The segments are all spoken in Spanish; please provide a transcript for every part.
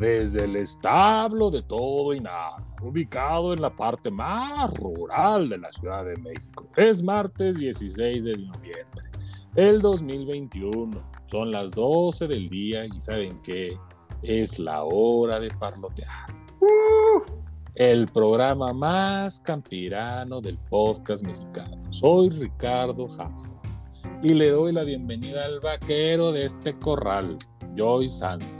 desde el establo de todo y nada, ubicado en la parte más rural de la Ciudad de México. Es martes 16 de noviembre, el 2021. Son las 12 del día y ¿saben qué? Es la hora de parlotear. ¡Uh! el programa más campirano del podcast mexicano. Soy Ricardo Haas y le doy la bienvenida al vaquero de este corral, Joy Sanders.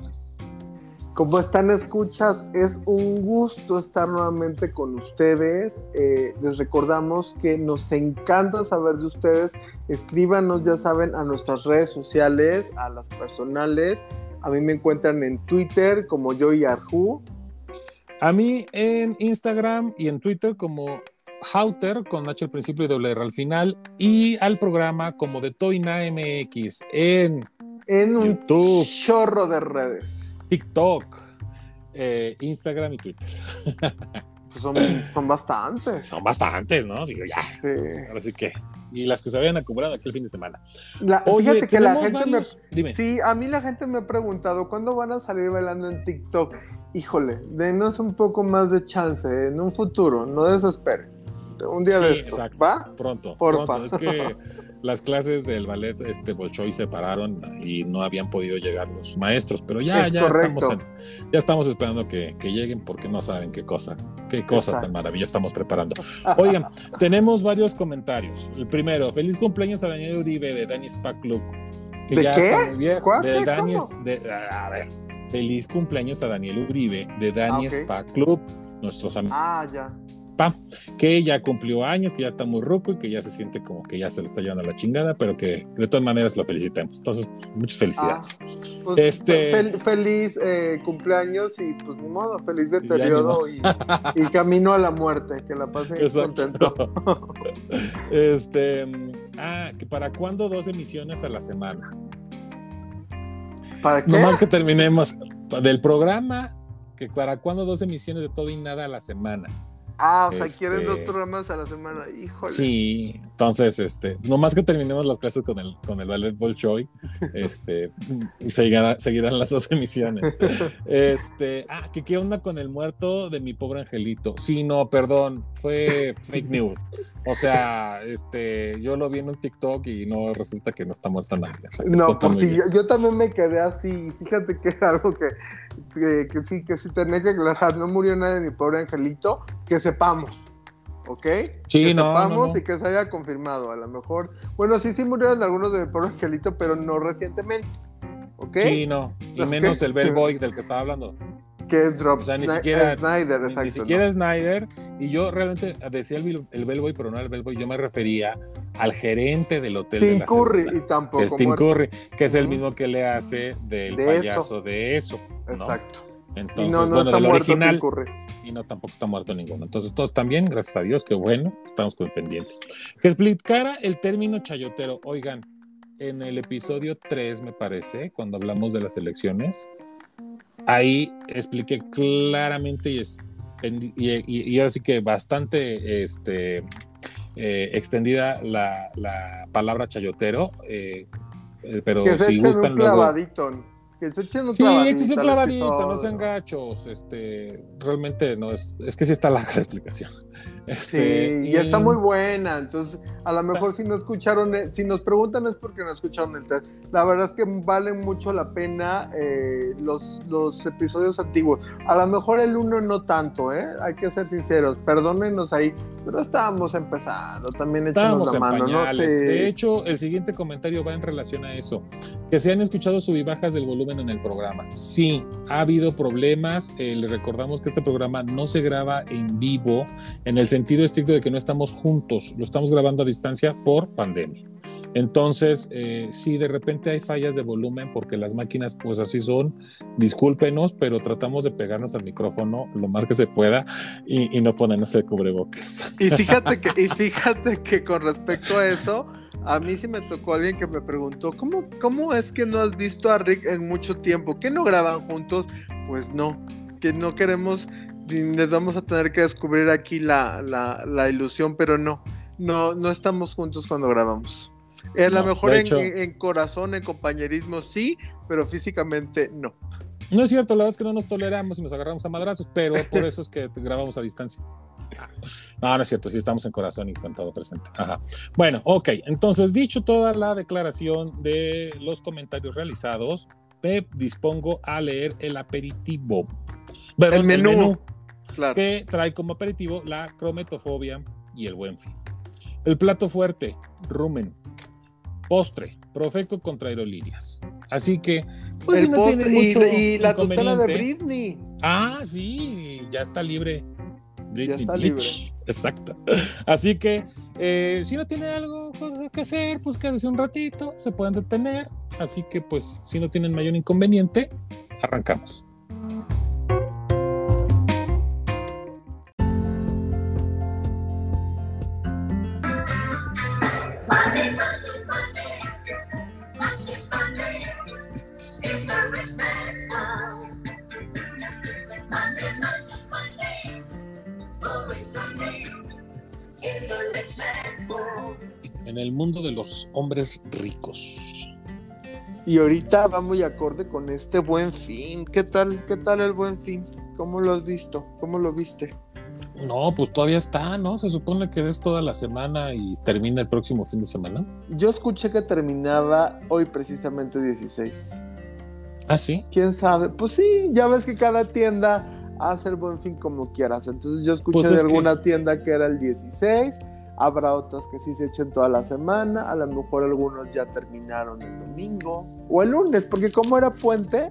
¿Cómo están, escuchas? Es un gusto estar nuevamente con ustedes. Eh, les recordamos que nos encanta saber de ustedes. Escríbanos, ya saben, a nuestras redes sociales, a las personales. A mí me encuentran en Twitter como Joy Arju a mí en Instagram y en Twitter como Hauter con H al principio y doble R al final y al programa como de Toina MX en, en un chorro de redes. TikTok, eh, Instagram y Twitter. Pues son, son, bastantes. Son bastantes, ¿no? Digo, ya. Sí. Ahora sí que. Y las que se habían acumulado aquí el fin de semana. fíjate que la gente me. Dime. Sí, a mí la gente me ha preguntado, ¿cuándo van a salir bailando en TikTok? híjole, denos un poco más de chance en un futuro, no desespere. Un día de esto, ¿va? Pronto, pronto. Es que las clases del ballet este Bolshoi se pararon y no habían podido llegar los maestros, pero ya, ya estamos, ya estamos esperando que, lleguen porque no saben qué cosa, qué cosa tan maravilla estamos preparando. Oigan, tenemos varios comentarios. El primero, feliz cumpleaños a Daniel Uribe de Dani Spa Club. ¿De qué? De Dani, de, a ver, feliz cumpleaños a Daniel Uribe de Dani ah, Spa Club, nuestros amigos. Ah, ya. Que ya cumplió años, que ya está muy roco y que ya se siente como que ya se le está llevando a la chingada, pero que de todas maneras lo felicitamos. Entonces, muchas felicidades. Ah, pues, este... feliz eh, cumpleaños y pues ni modo, feliz deterioro y, y, camino a la muerte, que la pase contento. este, ah, que para cuándo dos emisiones a la semana. ¿Para qué? Nomás que terminemos del programa, que para cuándo dos emisiones de todo y nada a la semana. Ah, o sea, quieren dos este, programas a la semana, híjole. Sí, entonces, este, nomás que terminemos las clases con el, con el Ballet Bolshoi, este, y seguirán, las dos emisiones. Este, ah, que qué onda con el muerto de mi pobre angelito. Sí, no, perdón, fue fake news. O sea, este, yo lo vi en un TikTok y no resulta que no está muerto nadie. no, pues sí, yo, también me quedé así. Fíjate que era algo que, que, sí, que sí tenía que aclarar. No murió nadie de mi pobre angelito, que sepamos. ¿Ok? Sí, que no, sepamos y que se haya confirmado. A lo mejor, bueno, sí, sí murieron algunos de mi pobre angelito, pero no recientemente. ¿Ok? Sí, no. Y menos el Bellboy del que estaba hablando que es Rob o sea, ni siquiera, Snyder, exacto. Ni siquiera Snyder. Y yo realmente decía el, el, Bellboy, pero no el Bellboy. Yo me refería al gerente del hotel. Tim Curry, y tampoco. Que Tim Curry, que es el mismo que le hace del payaso de eso. Exacto. Entonces, y no, no bueno, del original. Y no, tampoco está muerto ninguno. Entonces, todos también, gracias a Dios, que bueno, estamos con el pendiente. Que explicara el término chayotero. Oigan, en el episodio 3, me parece, cuando hablamos de las elecciones, ahí expliqué claramente y, y, ahora sí que bastante este, eh, extendida la, palabra chayotero, eh, eh, pero si gustan luego... Que se echen un sí, clavadito. un clavadito, no sean gachos. Este, realmente no es, es que sí está la explicación. Este, sí, y, está muy buena. Entonces, a lo mejor si no escucharon, si nos preguntan es porque no escucharon el test. La verdad es que valen mucho la pena eh, los, los episodios antiguos. A lo mejor el uno no tanto, ¿eh? Hay que ser sinceros. Perdónenos ahí, pero estábamos empezando. También echamos la mano. ¿no? De hecho, el siguiente comentario va en relación a eso. Que se han escuchado sub bajas del volumen en el programa. Sí, ha habido problemas. Eh, les recordamos que este programa no se graba en vivo en el sentido estricto de que no estamos juntos, lo estamos grabando a distancia por pandemia. Entonces, eh, si de repente hay fallas de volumen porque las máquinas pues así son, discúlpenos, pero tratamos de pegarnos al micrófono lo más que se pueda y, no ponernos el cubrebocas. Y fíjate que, y fíjate que con respecto a eso, a mí sí me tocó alguien que me preguntó, ¿cómo, ¿cómo es que no has visto a Rick en mucho tiempo? ¿Que no graban juntos? Pues no, que no queremos, les vamos a tener que descubrir aquí la, la, ilusión, pero no, no, no estamos juntos cuando grabamos. Es la mejor en, en, corazón, en compañerismo, sí, pero físicamente no. No es cierto, la verdad es que no nos toleramos y nos agarramos a madrazos, pero por eso es que grabamos a distancia. No, no es cierto, sí estamos en corazón y con todo presente. Ajá. Bueno, ok, entonces dicho toda la declaración de los comentarios realizados, Pep dispongo a leer el aperitivo. el menú. claro. Que trae como aperitivo la crometofobia y el buen fin. El plato fuerte, rumen. Postre, Profeco contra aerolíneas. Así que, pues, el postre y, la tutela de Britney. Ah, sí, ya está libre. Britney ya está libre. Exacto. Así que, eh, si no tiene algo que hacer, pues quédese un ratito, se pueden detener. Así que, pues, si no tienen mayor inconveniente, arrancamos. En el mundo de los hombres ricos. Y ahorita va muy acorde con este buen fin. ¿Qué tal, qué tal el buen fin? ¿Cómo lo has visto? ¿Cómo lo viste? No, pues todavía está, ¿no? Se supone que es toda la semana y termina el próximo fin de semana. Yo escuché que terminaba hoy precisamente 16. ¿Ah, sí? ¿Quién sabe? Pues sí, ya ves que cada tienda hace el buen fin como quieras. Entonces yo escuché pues de alguna tienda que era el 16 Habrá otras que sí se echen toda la semana, a lo mejor algunos ya terminaron el domingo o el lunes, porque como era puente,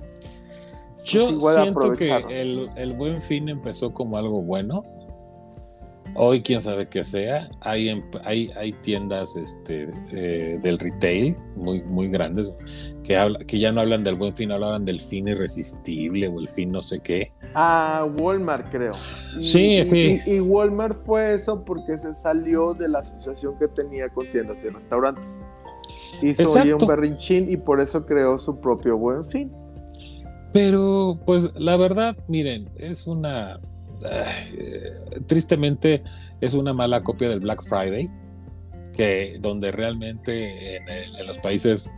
pues yo siento que el, el, buen fin empezó como algo bueno. Hoy quién sabe qué sea. Hay, hay, hay tiendas este, eh, del retail muy, muy grandes que, habla, que ya no hablan del buen fin, hablan del fin irresistible o el fin no sé qué a Walmart, creo. sí, sí. Y, Walmart fue eso porque se salió de la asociación que tenía con tiendas y restaurantes. Hizo un berrinchín y por eso creó su propio buen fin. Pero, pues, la verdad, miren, es una. tristemente, es una mala copia del Black Friday, que donde realmente en, los países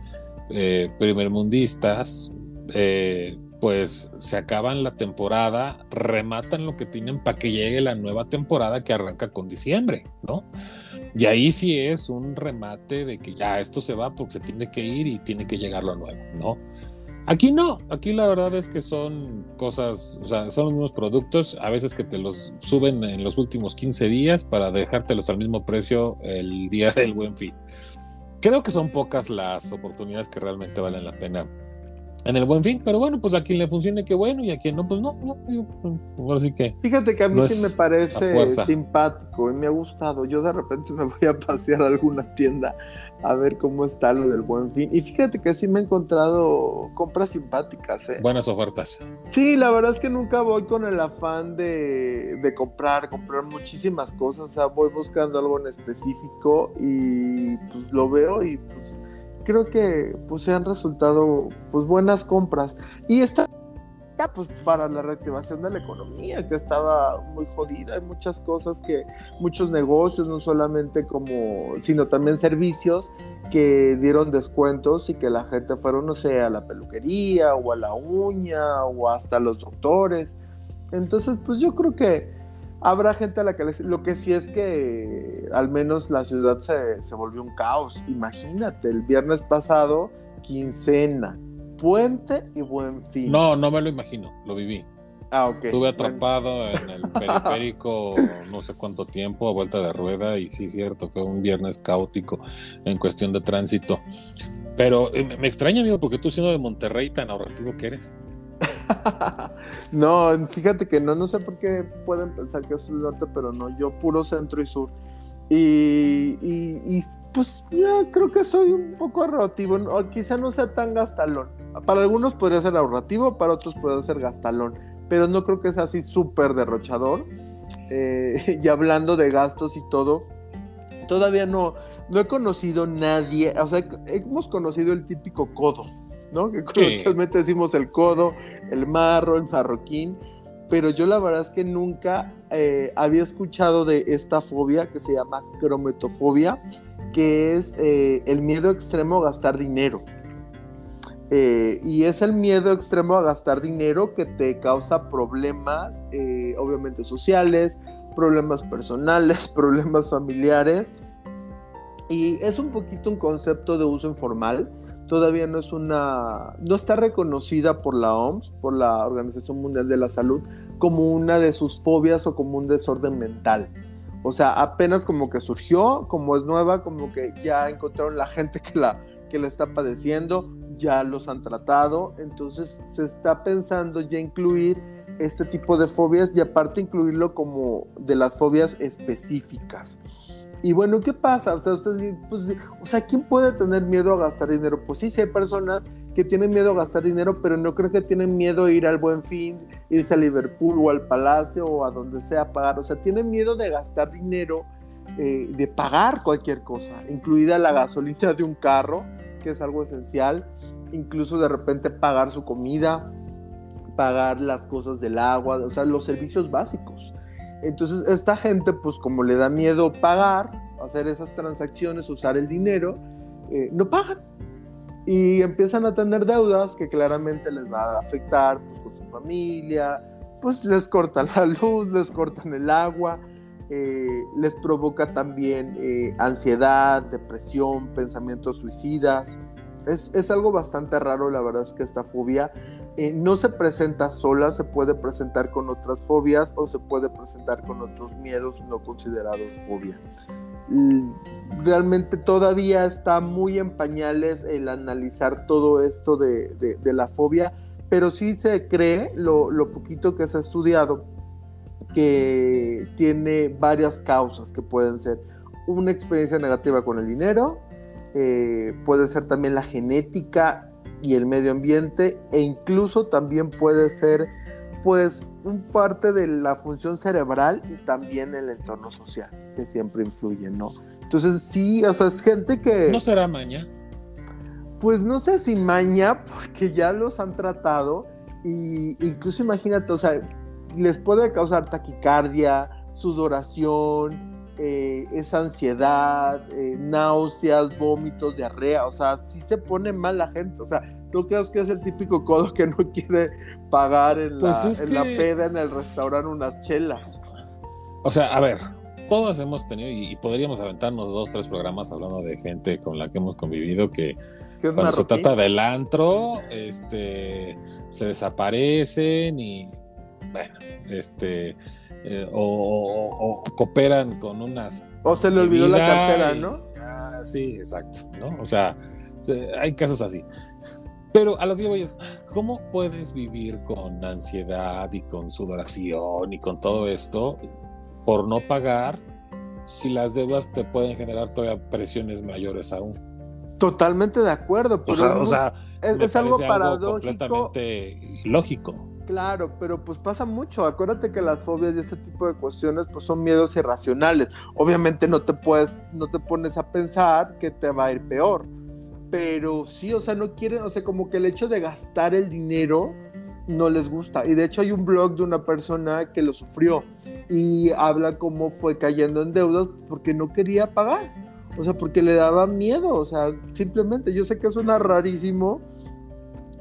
eh, primermundistas eh, pues se acaban la temporada, rematan lo que tienen para que llegue la nueva temporada que arranca con diciembre, ¿no? Y ahí sí es un remate de que ya esto se va porque se tiene que ir y tiene que llegar lo nuevo, ¿no? Aquí no, aquí la verdad es que son cosas, o sea, son los mismos productos, a veces que te los suben en los últimos 15 días para dejártelos al mismo precio el día del buen fin. Creo que son pocas las oportunidades que realmente valen la pena en el buen fin, pero bueno, pues a quien le funcione, qué bueno, y a quien no, pues no, no, pues, así que. Fíjate que a mí sí me parece simpático y me ha gustado. Yo de repente me voy a pasear a alguna tienda a ver cómo está lo del buen fin. Y fíjate que sí me he encontrado compras simpáticas, ¿eh? Buenas ofertas. Sí, la verdad es que nunca voy con el afán de, de comprar, comprar muchísimas cosas. O sea, voy buscando algo en específico y pues lo veo y pues creo que pues se han resultado pues buenas compras. Y está pues para la reactivación de la economía que estaba muy jodida hay muchas cosas que muchos negocios no solamente como sino también servicios que dieron descuentos y que la gente fueron no sé a la peluquería o a la uña o hasta los doctores. Entonces pues yo creo que habrá gente a la que Lo que sí es que al menos la ciudad se, se volvió un caos. Imagínate, el viernes pasado, quincena, puente y buen fin. No, no me lo imagino, lo viví. Ah, ok. Estuve atrapado en el periférico no sé cuánto tiempo, a vuelta de rueda, y sí, cierto, fue un viernes caótico en cuestión de tránsito. Pero eh, me extraña, amigo, porque tú siendo de Monterrey tan ahorrativo que eres. no, fíjate que no, no sé por qué pueden pensar que es el norte, pero no, yo puro centro y sur. Y, y, pues yo creo que soy un poco ahorrativo, o quizá no sea tan gastalón. Para algunos podría ser ahorrativo, para otros podría ser gastalón, pero no creo que sea así súper derrochador. Eh, y hablando de gastos y todo, todavía no, no he conocido nadie, o sea, hemos conocido el típico codo, ¿no? Que coloquialmente decimos el codo, el marro, el marroquín, pero yo la verdad es que nunca eh, había escuchado de esta fobia que se llama crometofobia, que es eh, el miedo extremo a gastar dinero. Eh, y es el miedo extremo a gastar dinero que te causa problemas, obviamente sociales, problemas personales, problemas familiares. Y es un poquito un concepto de uso informal. Todavía no es una, no está reconocida por la OMS, por la Organización Mundial de la Salud, como una de sus fobias o como un desorden mental. O sea, apenas como que surgió, como es nueva, como que ya encontraron la gente que la, que la está padeciendo, ya los han tratado, entonces se está pensando ya incluir este tipo de fobias y aparte incluirlo como de las fobias específicas. Y bueno, ¿qué pasa? O sea, pues, o sea, ¿quién puede tener miedo a gastar dinero? Pues sí, sí hay personas que tienen miedo a gastar dinero, pero no creo que tienen miedo a ir al Buen Fin, irse a Liverpool o al Palacio o a donde sea a pagar. O sea, tienen miedo de gastar dinero, eh, de pagar cualquier cosa, incluida la gasolina de un carro, que es algo esencial, incluso de repente pagar su comida, pagar las cosas del agua, o sea, los servicios básicos. Entonces, esta gente, pues como le da miedo pagar, hacer esas transacciones, usar el dinero, eh, no pagan. Y empiezan a tener deudas que claramente les va a afectar pues, con su familia, pues les cortan la luz, les cortan el agua, eh, les provoca también eh, ansiedad, depresión, pensamientos suicidas. Es, algo bastante raro, la verdad es que esta fobia eh, no se presenta sola, se puede presentar con otras fobias o se puede presentar con otros miedos no considerados fobia. Realmente todavía está muy en pañales el analizar todo esto de, la fobia, pero sí se cree, lo, lo poquito que se ha estudiado, que tiene varias causas que pueden ser una experiencia negativa con el dinero, eh, puede ser también la genética y el medio ambiente e incluso también puede ser pues un parte de la función cerebral y también el entorno social que siempre influye, ¿no? Entonces sí, o sea, es gente que... ¿No será maña? Pues no sé si maña, porque ya los han tratado y incluso imagínate, o sea, les puede causar taquicardia, sudoración, eh, esa ansiedad, eh, náuseas, vómitos, diarrea, o sea, sí se pone mal la gente, o sea, ¿tú crees que es el típico codo que no quiere pagar en, pues la, en la peda en el restaurante unas chelas? O sea, a ver, todos hemos tenido, y, podríamos aventarnos dos, tres programas hablando de gente con la que hemos convivido que cuando se trata del antro, este, se desaparecen y, bueno, este eh, o, cooperan con unas. O se le olvidó la cartera, ¿no? Ah, sí, exacto, ¿no? O sea, hay casos así. Pero a lo que yo voy es, ¿cómo puedes vivir con ansiedad y con sudoración y con todo esto por no pagar si las deudas te pueden generar todavía presiones mayores aún? Totalmente de acuerdo, pero o sea, es, algo paradójico. completamente ilógico. Claro, pero pues pasa mucho. Acuérdate que las fobias y ese tipo de cuestiones pues son miedos irracionales. Obviamente no te puedes, no te pones a pensar que te va a ir peor. Pero sí, o sea, no quieren, o sea, como que el hecho de gastar el dinero no les gusta. Y de hecho hay un blog de una persona que lo sufrió y habla cómo fue cayendo en deudas porque no quería pagar. O sea, porque le daba miedo. O sea, simplemente, yo sé que suena rarísimo,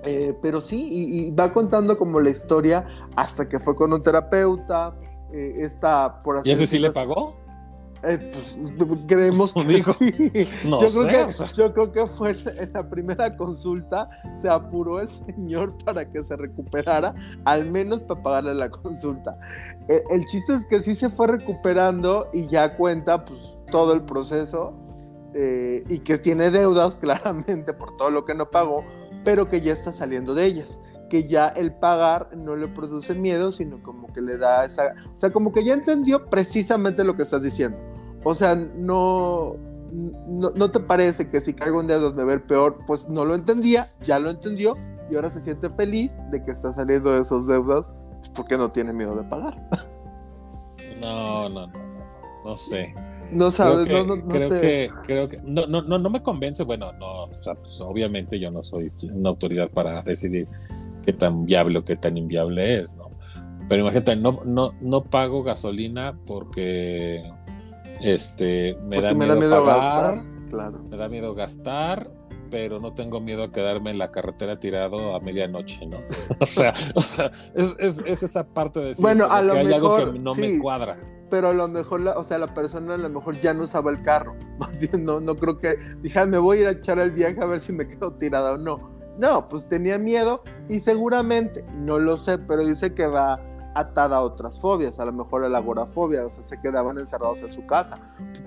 eh, pero sí, y, va contando como la historia hasta que fue con un terapeuta. Eh, esta, por así ¿Y ese sí le pagó? Eh, pues, creemos que Dijo, No yo, sé, creo que, yo creo que fue en la primera consulta, se apuró el señor para que se recuperara, al menos para pagarle la consulta. el chiste es que sí se fue recuperando y ya cuenta pues todo el proceso y que tiene deudas claramente por todo lo que no pagó, pero que ya está saliendo de ellas, que ya el pagar no le produce miedo, sino como que le da esa, o sea, como que ya entendió precisamente lo que estás diciendo. O sea, no, no, te parece que si caigo en deudas me ver peor, pues no lo entendía, ya lo entendió y ahora se siente feliz de que está saliendo de esos deudas porque no tiene miedo de pagar. No, no, no, no, no sé. No sabes, creo que, no, creo que, creo que, no, no, no, me convence, bueno, no, o sea, pues, obviamente yo no soy una autoridad para decidir qué tan viable o qué tan inviable es, ¿no? Pero imagínate, no, no, no pago gasolina porque este me da miedo, pagar, claro. me da miedo gastar pero no tengo miedo a quedarme en la carretera tirado a medianoche, ¿no? o sea, o sea es, es, esa parte de decir bueno, a lo que hay algo mejor, que no sí, me cuadra. Pero a lo mejor, la, o sea, la persona a lo mejor ya no usaba el carro. Más bien, no, no creo que, dije, "Ah, me voy a ir a echar el viaje a ver si me quedo tirada o no. No, pues tenía miedo y seguramente, no lo sé, pero dice que va atada a otras fobias, a lo mejor a la agorafobia, o sea, se quedaban encerrados en su casa.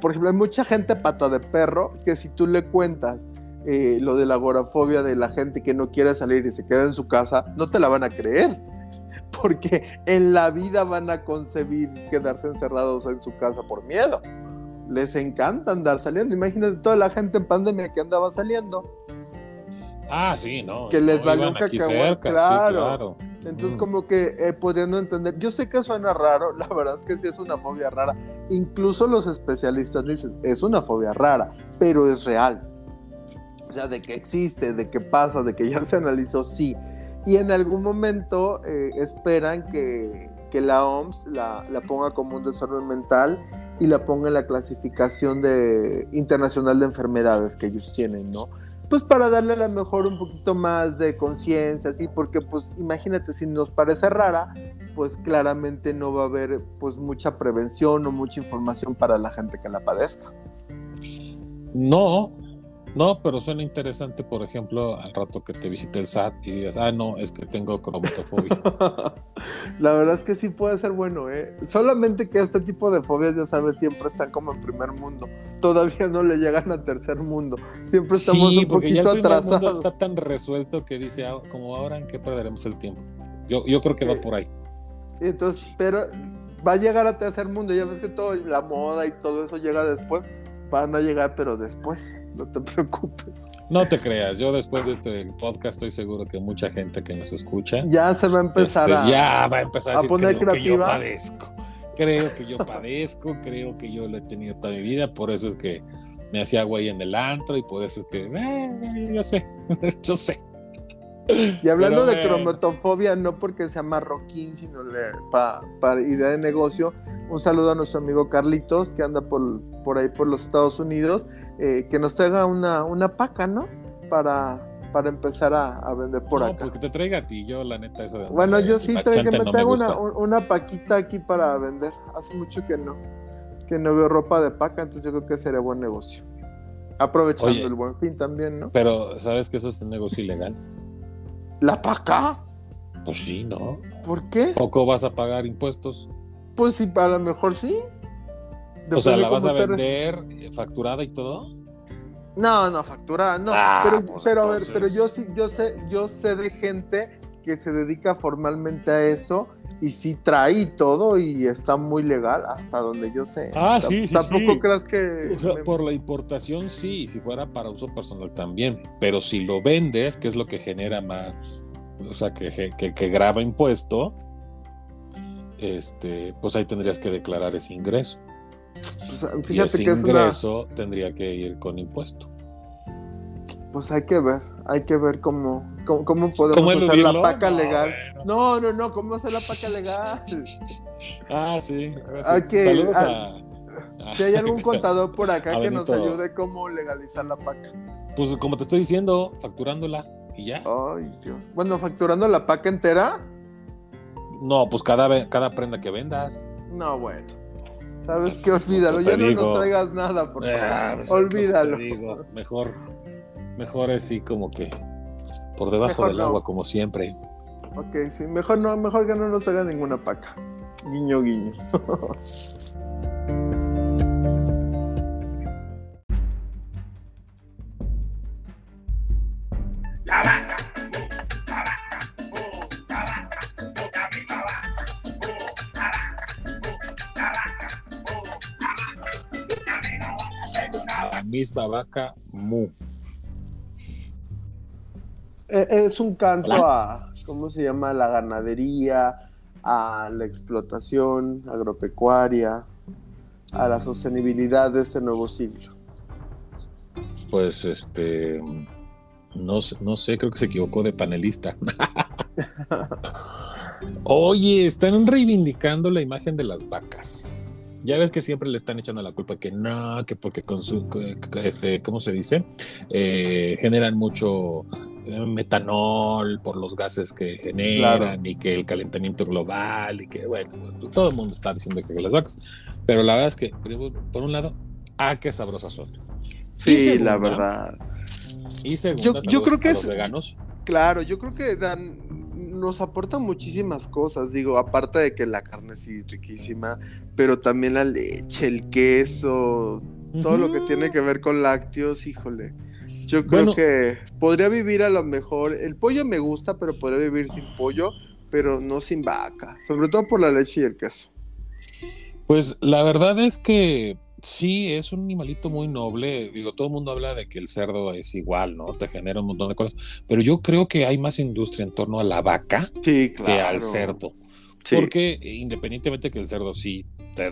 Por ejemplo, hay mucha gente pata de perro que si tú le cuentas eh, lo de la agorafobia de la gente que no quiere salir y se queda en su casa, no te la van a creer. Porque en la vida van a concebir quedarse encerrados en su casa por miedo. Les encanta andar saliendo. Imagínate toda la gente en pandemia que andaba saliendo. Ah, sí, no. Que les no, valió un cacahuate, cerca, sí, claro. claro. Entonces, Mm. como que eh, podrían no entender. Yo sé que suena raro, la verdad es que sí es una fobia rara. Incluso los especialistas dicen, es una fobia rara, pero es real. O sea, de que existe, de que pasa, de que ya se analizó, sí. Y en algún momento eh, esperan que, que la OMS la, la ponga como un desorden mental y la ponga en la clasificación de, internacional de enfermedades que ellos tienen, ¿no? Pues para darle a lo mejor un poquito más de conciencia, así, porque pues imagínate, si nos parece rara, pues claramente no va a haber pues mucha prevención o mucha información para la gente que la padezca. No, no, pero suena interesante, por ejemplo, al rato que te visite el SAT y digas, ah, no, es que tengo cromatofobia. La verdad es que sí puede ser bueno, ¿eh? Solamente que este tipo de fobias, ya sabes, siempre están como en primer mundo. Todavía no le llegan a tercer mundo. Siempre estamos sí, un porque ya el poquito primer mundo atrasados. está tan resuelto que dice, ah, como ahora, ¿en qué perderemos el tiempo? Yo, yo creo que va Eh, por ahí. Entonces, pero va a llegar a tercer mundo. Ya ves que todo, la moda y todo eso llega después. Van a llegar, pero después. No te preocupes. No te creas, yo después de este podcast estoy seguro que mucha gente que nos escucha Ya se va a empezar este, a. ya va a empezar a, a decir poner creo que yo creativa". padezco. Creo que yo padezco, creo que yo lo he tenido toda mi vida, por eso es que me hacía güey en el antro y por eso es que, eh, yo sé, yo sé. Y hablando Pero de cromatofobia, no porque sea marroquín, sino para para idea de negocio, un saludo a nuestro amigo Carlitos, que anda por, por ahí por los Estados Unidos, eh, que nos traiga una, una paca, ¿no? Para, para empezar a, a vender por no, acá. porque te traiga a ti, yo la neta eso de Bueno, yo sí traigo, me no traigo una, una paquita aquí para vender. Hace mucho que no, que no veo ropa de paca, entonces yo creo que sería buen negocio. Aprovechando Oye. el buen fin también, ¿no? Pero, ¿sabes que eso es un negocio ilegal? ¿La paca? Pues sí, ¿no? ¿Por qué? Poco vas a pagar impuestos. Pues sí, a lo mejor sí. O sea, ¿la vas a vender eh, facturada y todo? No, no, factura, no. Ah, pero, pues pero a ver, pero yo sí, yo sé, yo sé de gente que se dedica formalmente a eso y sí trae todo y está muy legal hasta donde yo sé. Ah, sí, sí, Tampoco sí. creas que. O sea, me- por la importación sí, si fuera para uso personal también, pero si lo vendes, que es lo que genera más, o sea, que, que, que graba impuesto, este, pues ahí tendrías que declarar ese ingreso. Pues, y fíjate ese que es una. ingreso tendría que ir con impuesto. Pues hay que ver, hay que ver cómo, cómo, cómo podemos ¿Cómo hacer la paca No, legal. bueno. No, no, no, ¿cómo hacer la paca legal? Ah, sí, gracias. Saludos ah, a... Si hay algún contador por acá que nos ayude cómo legalizar la paca. Pues como te estoy diciendo, facturándola y ya. Ay, Dios. Bueno, facturando la paca entera. No, pues cada, cada prenda que vendas. No, bueno. ¿Sabes qué? Olvídalo. Ya no digo. nos traigas nada, por favor. Ah, pues que te Olvídalo. digo. Mejor, mejor así como que por debajo Mejor del no. agua, como siempre. Ok, sí. Mejor no, mejor que no nos haga ninguna paca. Guiño, guiño. La misma vaca mu. Eh, es un canto Hola. a, ¿cómo se llama? La ganadería, a la explotación agropecuaria, a la sostenibilidad de este nuevo siglo. Pues este. No, no sé, creo que se equivocó de panelista. Oye, están reivindicando la imagen de las vacas. Ya ves que siempre le están echando la culpa que no, que porque con su, este, ¿cómo se dice? Eh, generan mucho eh, metanol por los gases que generan y que el calentamiento global y que, bueno, todo el mundo está diciendo que las vacas. Pero la verdad es que, por un lado, ah, qué sabrosas son. Sí, la verdad. Y segundo, yo, creo que es veganos. Claro, yo creo que dan nos aporta muchísimas cosas, digo, aparte de que la carne sí riquísima, pero también la leche, el queso, todo lo que tiene que ver con lácteos, híjole. Yo creo que podría vivir a lo mejor, el pollo me gusta, pero podría vivir sin pollo, pero no sin vaca, sobre todo por la leche y el queso. Pues la verdad es que Sí, es un animalito muy noble. Digo, todo el mundo habla de que el cerdo es igual, ¿no? Te genera un montón de cosas. Pero yo creo que hay más industria en torno a la vaca que al cerdo. Porque independientemente que el cerdo sí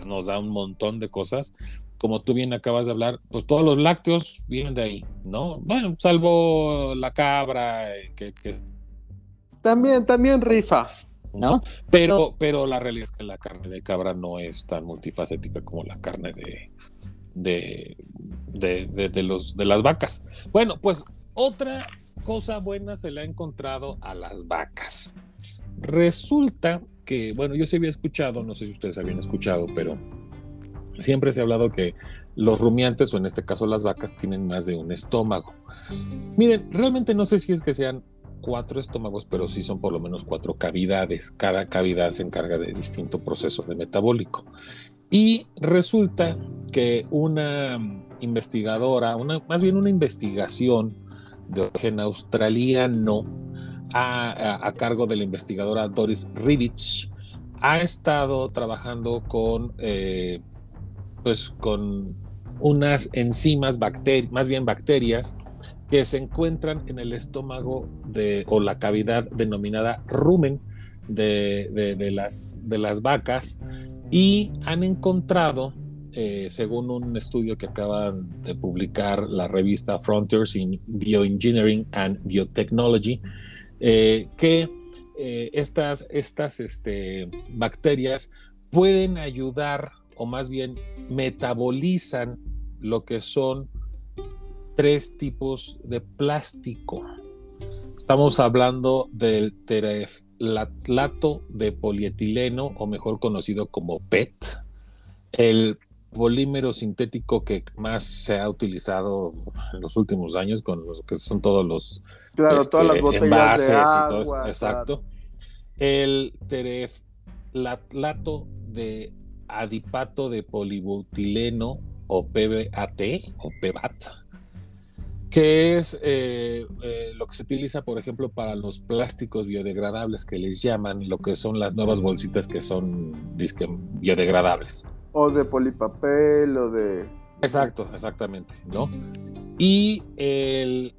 nos da un montón de cosas, como tú bien acabas de hablar, pues todos los lácteos vienen de ahí, ¿no? Bueno, salvo la cabra, eh, que, También, también rifa. ¿no? Pero, pero la realidad es que la carne de cabra no es tan multifacética como la carne de, de, de, los, de las vacas. Bueno, pues otra cosa buena se le ha encontrado a las vacas. Resulta que, bueno, yo se había escuchado, no sé si ustedes habían escuchado, pero siempre se ha hablado que los rumiantes, o en este caso las vacas, tienen más de un estómago. Miren, realmente no sé si es que sean cuatro estómagos, pero sí son por lo menos cuatro cavidades. Cada cavidad se encarga de distinto proceso de metabólico. Y resulta que una investigadora, una, más bien una investigación de origen australiano a, cargo de la investigadora Doris Rivich, ha estado trabajando con, eh, pues con unas enzimas, más bien bacterias, que se encuentran en el estómago de, o la cavidad denominada rumen de, las, de las vacas y han encontrado, eh, según un estudio que acaban de publicar la revista Frontiers in Bioengineering and Biotechnology, eh, que eh, estas, estas este, bacterias pueden ayudar o más bien metabolizan lo que son tres tipos de plástico. Estamos hablando del tereflato de polietileno, o mejor conocido como PET, el polímero sintético que más se ha utilizado en los últimos años, con los que son todos los claro, todas las este, botellas de agua, y todo eso. Exacto. El tereflato de adipato de polibutileno o PBAT o PBAT que es eh, eh, lo que se utiliza, por ejemplo, para los plásticos biodegradables que les llaman, lo que son las nuevas bolsitas que son disque, biodegradables. O de polipapel o de... Exacto, exactamente, ¿no? Y el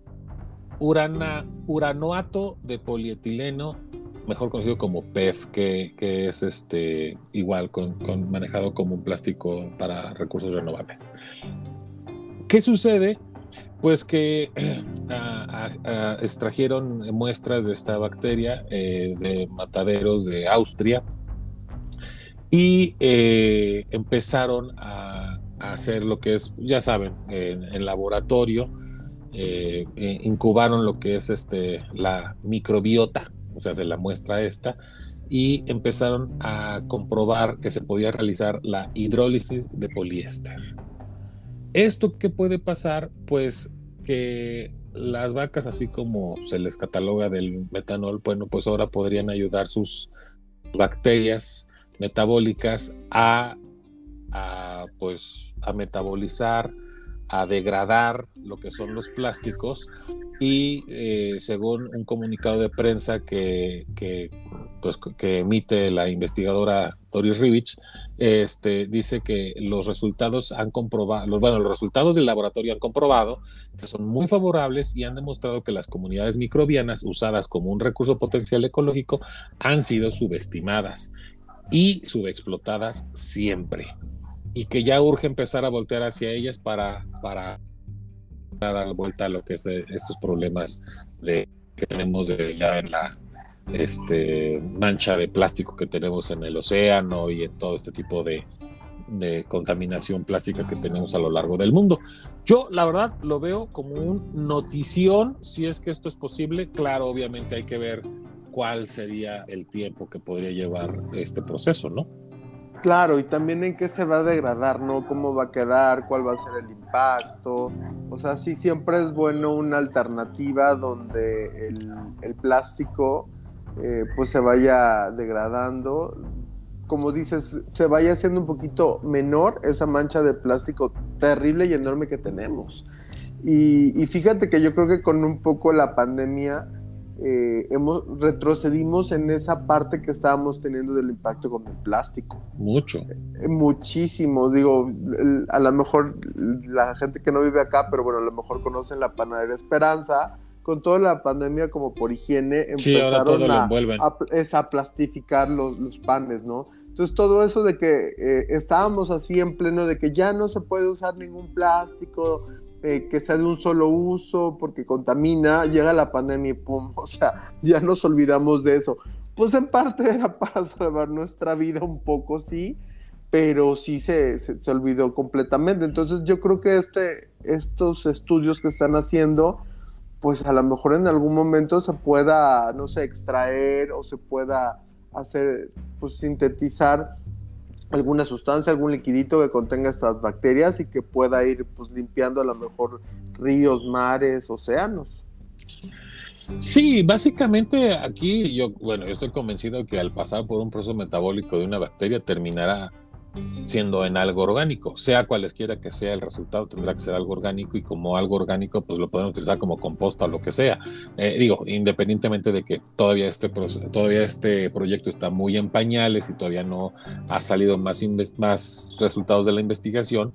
urana, uranoato de polietileno, mejor conocido como PEF, que, es este igual con, manejado como un plástico para recursos renovables. ¿Qué sucede? Pues que extrajeron muestras de esta bacteria eh, de mataderos de Austria y eh, empezaron a, hacer lo que es, ya saben, en, laboratorio, eh, incubaron lo que es este, la microbiota, o sea, se la muestra esta, y empezaron a comprobar que se podía realizar la hidrólisis de poliéster. ¿Esto qué puede pasar? Pues que las vacas, así como se les cataloga del metanol, bueno, pues ahora podrían ayudar sus bacterias metabólicas a, pues, a metabolizar, a degradar lo que son los plásticos y eh, según un comunicado de prensa que, que, pues, emite la investigadora Doris Rivich, este, dice que los resultados han comprobado, los, bueno, los resultados del laboratorio han comprobado que son muy favorables y han demostrado que las comunidades microbianas usadas como un recurso potencial ecológico han sido subestimadas y subexplotadas siempre. Y que ya urge empezar a voltear hacia ellas para, para dar vuelta a lo que es estos problemas de, que tenemos de, ya en la este, mancha de plástico que tenemos en el océano y en todo este tipo de, contaminación plástica que tenemos a lo largo del mundo. Yo, la verdad, lo veo como un notición, si es que esto es posible. Claro, obviamente hay que ver cuál sería el tiempo que podría llevar este proceso, ¿no? Claro, y también en qué se va a degradar, ¿no? ¿Cómo va a quedar? ¿Cuál va a ser el impacto? O sea, sí siempre es bueno una alternativa donde el, plástico eh, pues se vaya degradando. Como dices, se vaya haciendo un poquito menor esa mancha de plástico terrible y enorme que tenemos. Y, y fíjate que yo creo que con un poco la pandemia eh, hemos, retrocedimos en esa parte que estábamos teniendo del impacto con el plástico. Mucho. Eh, muchísimo. Digo, a lo mejor la gente que no vive acá, pero bueno, a lo mejor conocen la panadería Esperanza. Con toda la pandemia, como por higiene, empezaron a, a, plastificar los, los, panes, ¿no? Entonces, todo eso de que eh, estábamos así en pleno de que ya no se puede usar ningún plástico, eh, que sea de un solo uso porque contamina, llega la pandemia y pum, o sea, ya nos olvidamos de eso. Pues en parte era para salvar nuestra vida un poco, sí, pero sí se, se, olvidó completamente. Entonces yo creo que este, estos estudios que están haciendo, pues a lo mejor en algún momento se pueda, no sé, extraer o se pueda hacer, pues sintetizar alguna sustancia, algún liquidito que contenga estas bacterias y que pueda ir pues, limpiando a lo mejor ríos, mares, océanos. Sí, básicamente aquí yo, bueno, yo estoy convencido que al pasar por un proceso metabólico de una bacteria terminará siendo en algo orgánico, sea cualesquiera que sea el resultado, tendrá que ser algo orgánico y como algo orgánico, pues lo podemos utilizar como composta o lo que sea. Eh, digo, independientemente de que todavía este, todavía este proyecto está muy en pañales y todavía no ha salido más, más resultados de la investigación,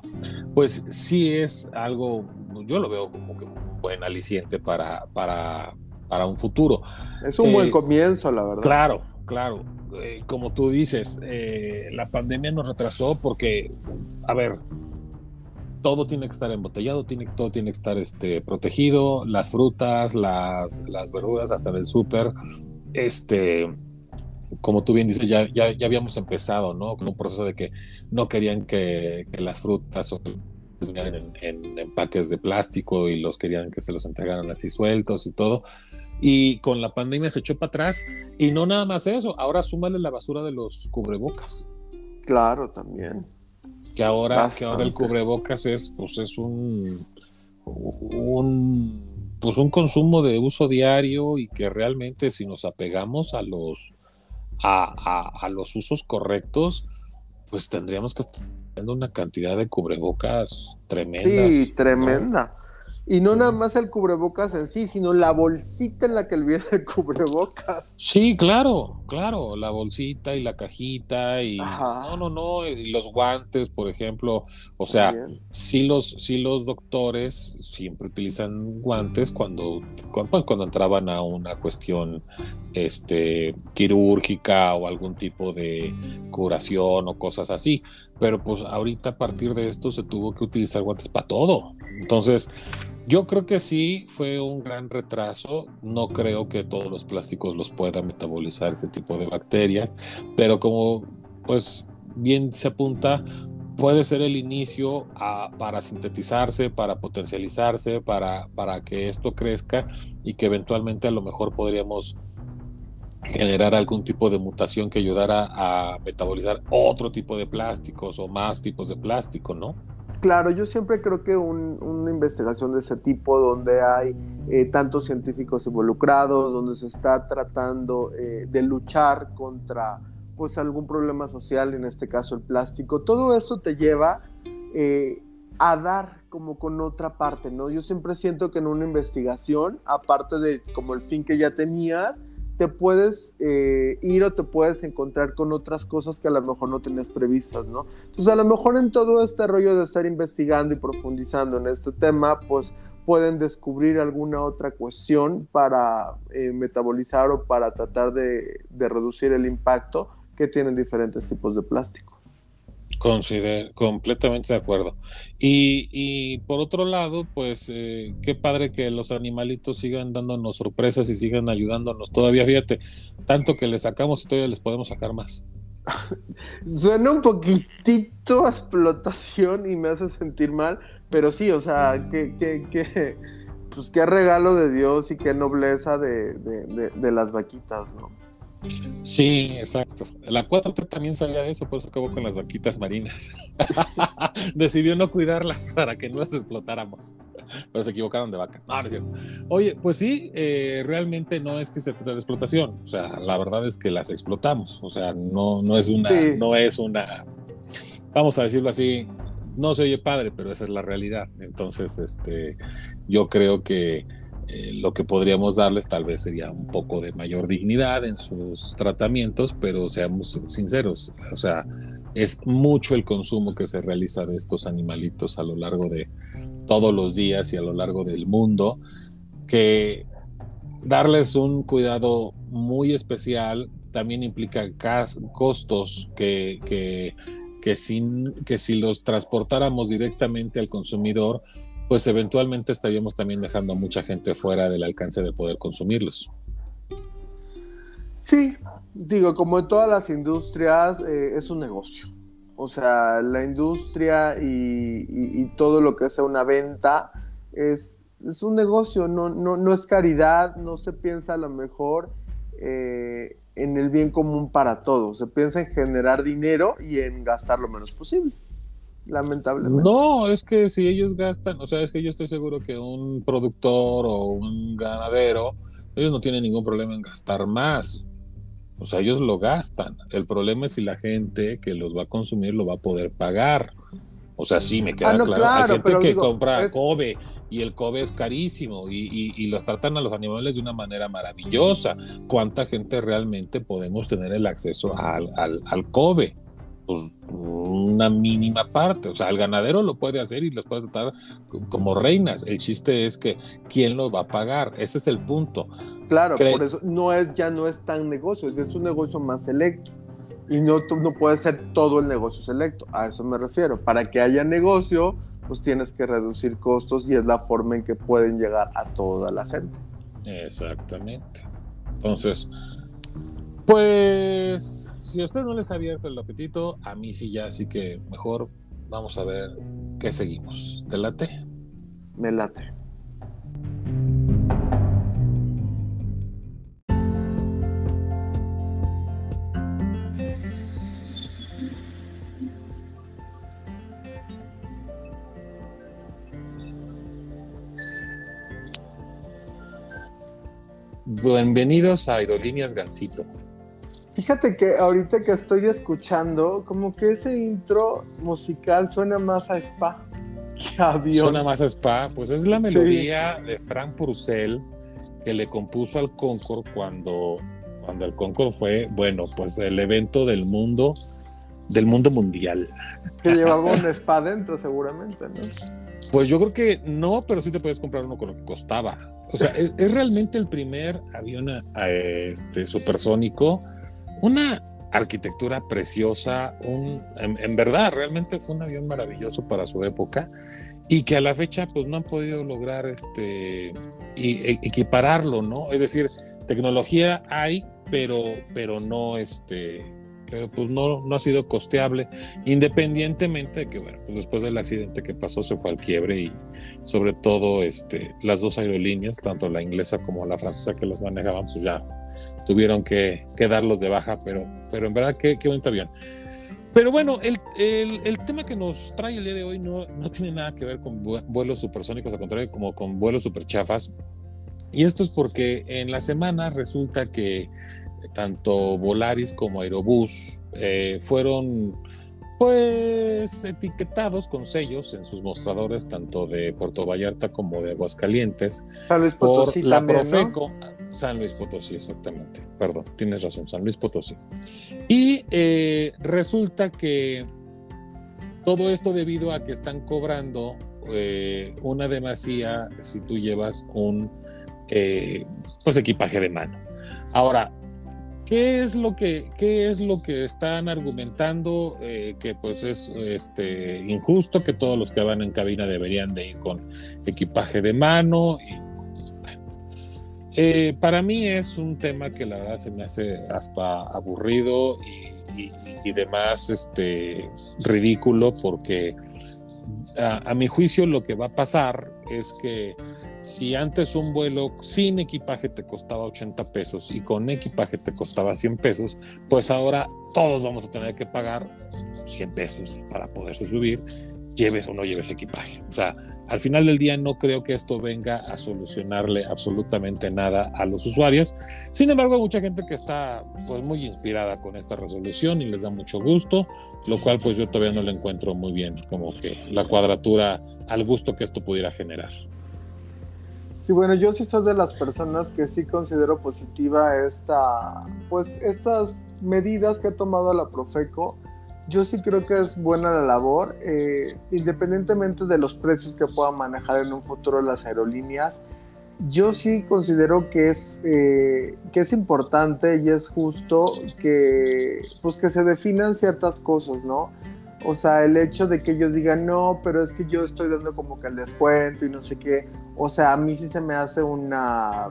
pues sí es algo, yo lo veo como que un buen aliciente para, para, para un futuro. Es un buen eh, comienzo, la verdad. Claro, claro. Eh, como tú dices, eh, la pandemia nos retrasó porque, a ver, todo tiene que estar embotellado, tiene, todo tiene que estar este, protegido, las frutas, las, verduras, hasta del súper, este, como tú bien dices, ya, ya, ya, habíamos empezado, ¿no? Con un proceso de que no querían que, las frutas o en, en, empaques de plástico y los querían que se los entregaran así sueltos y todo. Y con la pandemia se echó para atrás. Y no nada más eso, ahora súmale la basura de los cubrebocas. Claro, también. Que ahora, que ahora el cubrebocas es, pues es un, un, pues un consumo de uso diario y que realmente si nos apegamos a los, a, a, los usos correctos, pues tendríamos que estar teniendo una cantidad de cubrebocas tremenda. Sí, tremenda. Y no nada más el cubrebocas en sí, sino la bolsita en la que viene el cubrebocas. Sí, claro, claro, la bolsita y la cajita y no, no, no, y los guantes, por ejemplo, o sea, sí los, sí los doctores siempre utilizan guantes cuando, cuando, pues, cuando entraban a una cuestión este, quirúrgica o algún tipo de curación o cosas así, pero pues ahorita a partir de esto se tuvo que utilizar guantes para todo. Entonces, yo creo que sí fue un gran retraso. No creo que todos los plásticos los puedan metabolizar este tipo de bacterias, pero como pues bien se apunta, puede ser el inicio para sintetizarse, para potencializarse, para, para que esto crezca y que eventualmente a lo mejor podríamos generar algún tipo de mutación que ayudara a metabolizar otro tipo de plásticos o más tipos de plástico, ¿no? Claro, yo siempre creo que una investigación de ese tipo, donde hay eh, tantos científicos involucrados, donde se está tratando eh, de luchar contra pues algún problema social, en este caso el plástico, todo eso te lleva eh, a dar como con otra parte, ¿no? Yo siempre siento que en una investigación, aparte de como el fin que ya tenía, te puedes eh, ir o te puedes encontrar con otras cosas que a lo mejor no tenías previstas, ¿no? Entonces, a lo mejor en todo este rollo de estar investigando y profundizando en este tema, pues pueden descubrir alguna otra cuestión para eh, metabolizar o para tratar de, de reducir el impacto que tienen diferentes tipos de plástico. Considero, completamente de acuerdo. Y, por otro lado, pues eh, qué padre que los animalitos sigan dándonos sorpresas y sigan ayudándonos. Todavía, fíjate, tanto que les sacamos y todavía les podemos sacar más. Suena un poquitito a explotación y me hace sentir mal, pero sí, o sea, que, que, pues qué regalo de Dios y qué nobleza de, de las vaquitas, ¿no? Sí, exacto. La 4T también sabía de eso, por eso acabó con las vaquitas marinas. Decidió no cuidarlas para que no las explotáramos. Pero se equivocaron de vacas. No, no es cierto. Oye, pues sí, eh, realmente no es que se trate de explotación. O sea, la verdad es que las explotamos. O sea, no, no es una, no es una, vamos a decirlo así, no se oye padre, pero esa es la realidad. Entonces, este, yo creo que eh, lo que podríamos darles tal vez sería un poco de mayor dignidad en sus tratamientos, pero seamos sinceros, o sea, es mucho el consumo que se realiza de estos animalitos a lo largo de todos los días y a lo largo del mundo, que darles un cuidado muy especial también implica costos que, que, que, sin, que si los transportáramos directamente al consumidor, pues eventualmente estaríamos también dejando a mucha gente fuera del alcance de poder consumirlos. Sí, digo, como en todas las industrias, eh, es un negocio. O sea, la industria y, todo lo que sea una venta es, es un negocio, no, no, no, es caridad, no se piensa a lo mejor eh, en el bien común para todos, se piensa en generar dinero y en gastar lo menos posible lamentablemente. No, es que si ellos gastan, o sea, es que yo estoy seguro que un productor o un ganadero, ellos no tienen ningún problema en gastar más. O sea, ellos lo gastan. El problema es si la gente que los va a consumir lo va a poder pagar. O sea, sí, me queda ah, claro. Hay gente que compra Kobe y el Kobe es carísimo y, y, los tratan a los animales de una manera maravillosa. ¿Cuánta gente realmente podemos tener el acceso al, al, al Kobe? Pues una mínima parte. O sea, el ganadero lo puede hacer y los puede tratar como reinas. El chiste es que quién los va a pagar. Ese es el punto. Claro, por eso no es, ya no es tan negocio, es un negocio más selecto. Y no, no puede ser todo el negocio selecto. A eso me refiero. Para que haya negocio, pues tienes que reducir costos y es la forma en que pueden llegar a toda la gente. Exactamente. Entonces, pues si a usted no les ha abierto el apetito, a mí sí ya, así que mejor vamos a ver qué seguimos. ¿Te late? Me late. Bienvenidos a Aerolíneas Gansito. Fíjate que ahorita que estoy escuchando, como que ese intro musical suena más a spa que a avión. Suena más a spa, pues es la melodía de Frank Purcell que le compuso al Concord cuando, cuando el Concord fue, bueno, pues el evento del mundo, del mundo mundial. Que llevaba un spa dentro seguramente, ¿no? Pues yo creo que no, pero sí te puedes comprar uno con lo que costaba. O sea, es, realmente el primer avión este, supersónico una arquitectura preciosa, un, en, verdad, realmente fue un avión maravilloso para su época y que a la fecha pues no han podido lograr este e, equipararlo, ¿no? Es decir, tecnología hay, pero, pero no este pero pues no, no ha sido costeable, independientemente de que, bueno, pues después del accidente que pasó se fue al quiebre y sobre todo este, las dos aerolíneas, tanto la inglesa como la francesa que las manejaban, pues ya tuvieron que, que darlos de baja, pero, pero en verdad qué, qué bonito avión. Pero bueno, el, el, el, tema que nos trae el día de hoy no, no tiene nada que ver con vuelos supersónicos, al contrario, como con vuelos superchafas. Y esto es porque en la semana resulta que tanto Volaris como Aerobús eh, fueron pues etiquetados con sellos en sus mostradores tanto de Puerto Vallarta como de Aguascalientes por la Profeco, San Luis Potosí, exactamente. Perdón, tienes razón, San Luis Potosí. Y eh, resulta que todo esto debido a que están cobrando eh, una demasía si tú llevas un eh, pues equipaje de mano. Ahora, ¿qué es lo que, qué es lo que están argumentando? que pues es este, injusto, que todos los que van en cabina deberían de ir con equipaje de mano eh, para mí es un tema que la verdad se me hace hasta aburrido y, demás este, ridículo porque a, mi juicio lo que va a pasar es que si antes un vuelo sin equipaje te costaba 80 pesos y con equipaje te costaba 100 pesos, pues ahora todos vamos a tener que pagar 100 pesos para poderse subir, lleves o no lleves equipaje. O sea, al final del día no creo que esto venga a solucionarle absolutamente nada a los usuarios. Sin embargo, hay mucha gente que está pues muy inspirada con esta resolución y les da mucho gusto, lo cual pues yo todavía no le encuentro muy bien como que la cuadratura al gusto que esto pudiera generar. Sí, bueno, yo sí soy de las personas que sí considero positiva esta, pues estas medidas que ha tomado la Profeco yo sí creo que es buena la labor, eh, independientemente de los precios que puedan manejar en un futuro las aerolíneas. Yo sí considero que es, eh, que es importante y es justo que, pues que se definan ciertas cosas, ¿no? O sea, el hecho de que ellos digan, no, pero es que yo estoy dando como que el descuento y no sé qué. O sea, a mí sí se me hace una,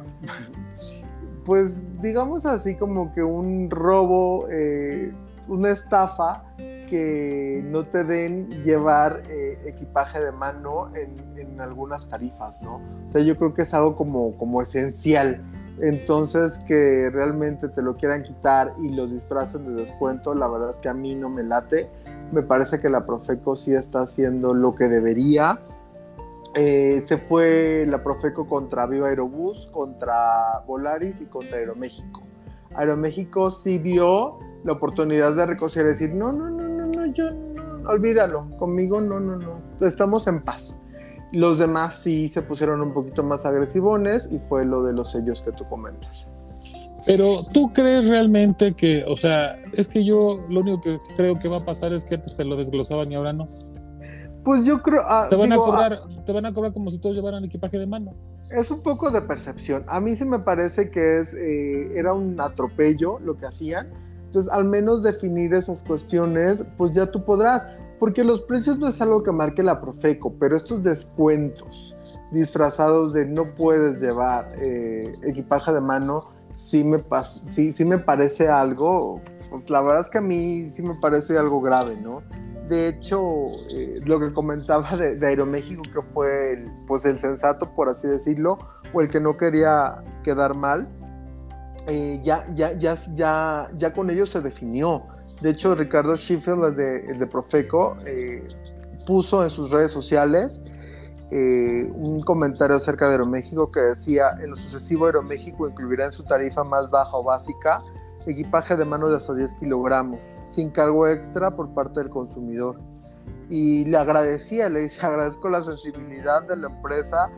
pues digamos así como que un robo, eh, una estafa que no te den llevar eh, equipaje de mano en, algunas tarifas, ¿no? O sea, yo creo que es algo como, como esencial. Entonces, que realmente te lo quieran quitar y lo disfracen de descuento, la verdad es que a mí no me late. Me parece que la Profeco sí está haciendo lo que debería. Eh, se fue la Profeco contra Viva Aerobús, contra Volaris y contra Aeroméxico. Aeroméxico sí vio la oportunidad de recoger y decir, no, no, no, yo no, olvídalo, conmigo no, no, no, estamos en paz. Los demás sí se pusieron un poquito más agresivones y fue lo de los sellos que tú comentas. Pero tú crees realmente que, o sea, es que yo lo único que creo que va a pasar es que antes te lo desglosaban y ahora no. Pues yo creo. Ah, te, van a cobrar, ah, te van a cobrar como si todos llevaran equipaje de mano. Es un poco de percepción. A mí sí me parece que es, eh, era un atropello lo que hacían entonces, al menos definir esas cuestiones, pues ya tú podrás, porque los precios no es algo que marque la Profeco, pero estos descuentos disfrazados de no puedes llevar eh, equipaje de mano, sí me, sí, sí me parece algo, pues la verdad es que a mí sí me parece algo grave, ¿no? De hecho, eh, lo que comentaba de, Aeroméxico, que fue el, pues el sensato, por así decirlo, o el que no quería quedar mal, eh, ya, ya, ya, ya, ya con ellos se definió. De hecho, Ricardo Sheffield, el de, el de Profeco, eh, puso en sus redes sociales eh, un comentario acerca de Aeroméxico que decía, en lo sucesivo Aeroméxico incluirá en su tarifa más baja o básica equipaje de mano de hasta 10 kilogramos, sin cargo extra por parte del consumidor. Y le agradecía, le dice, agradezco la sensibilidad de la empresa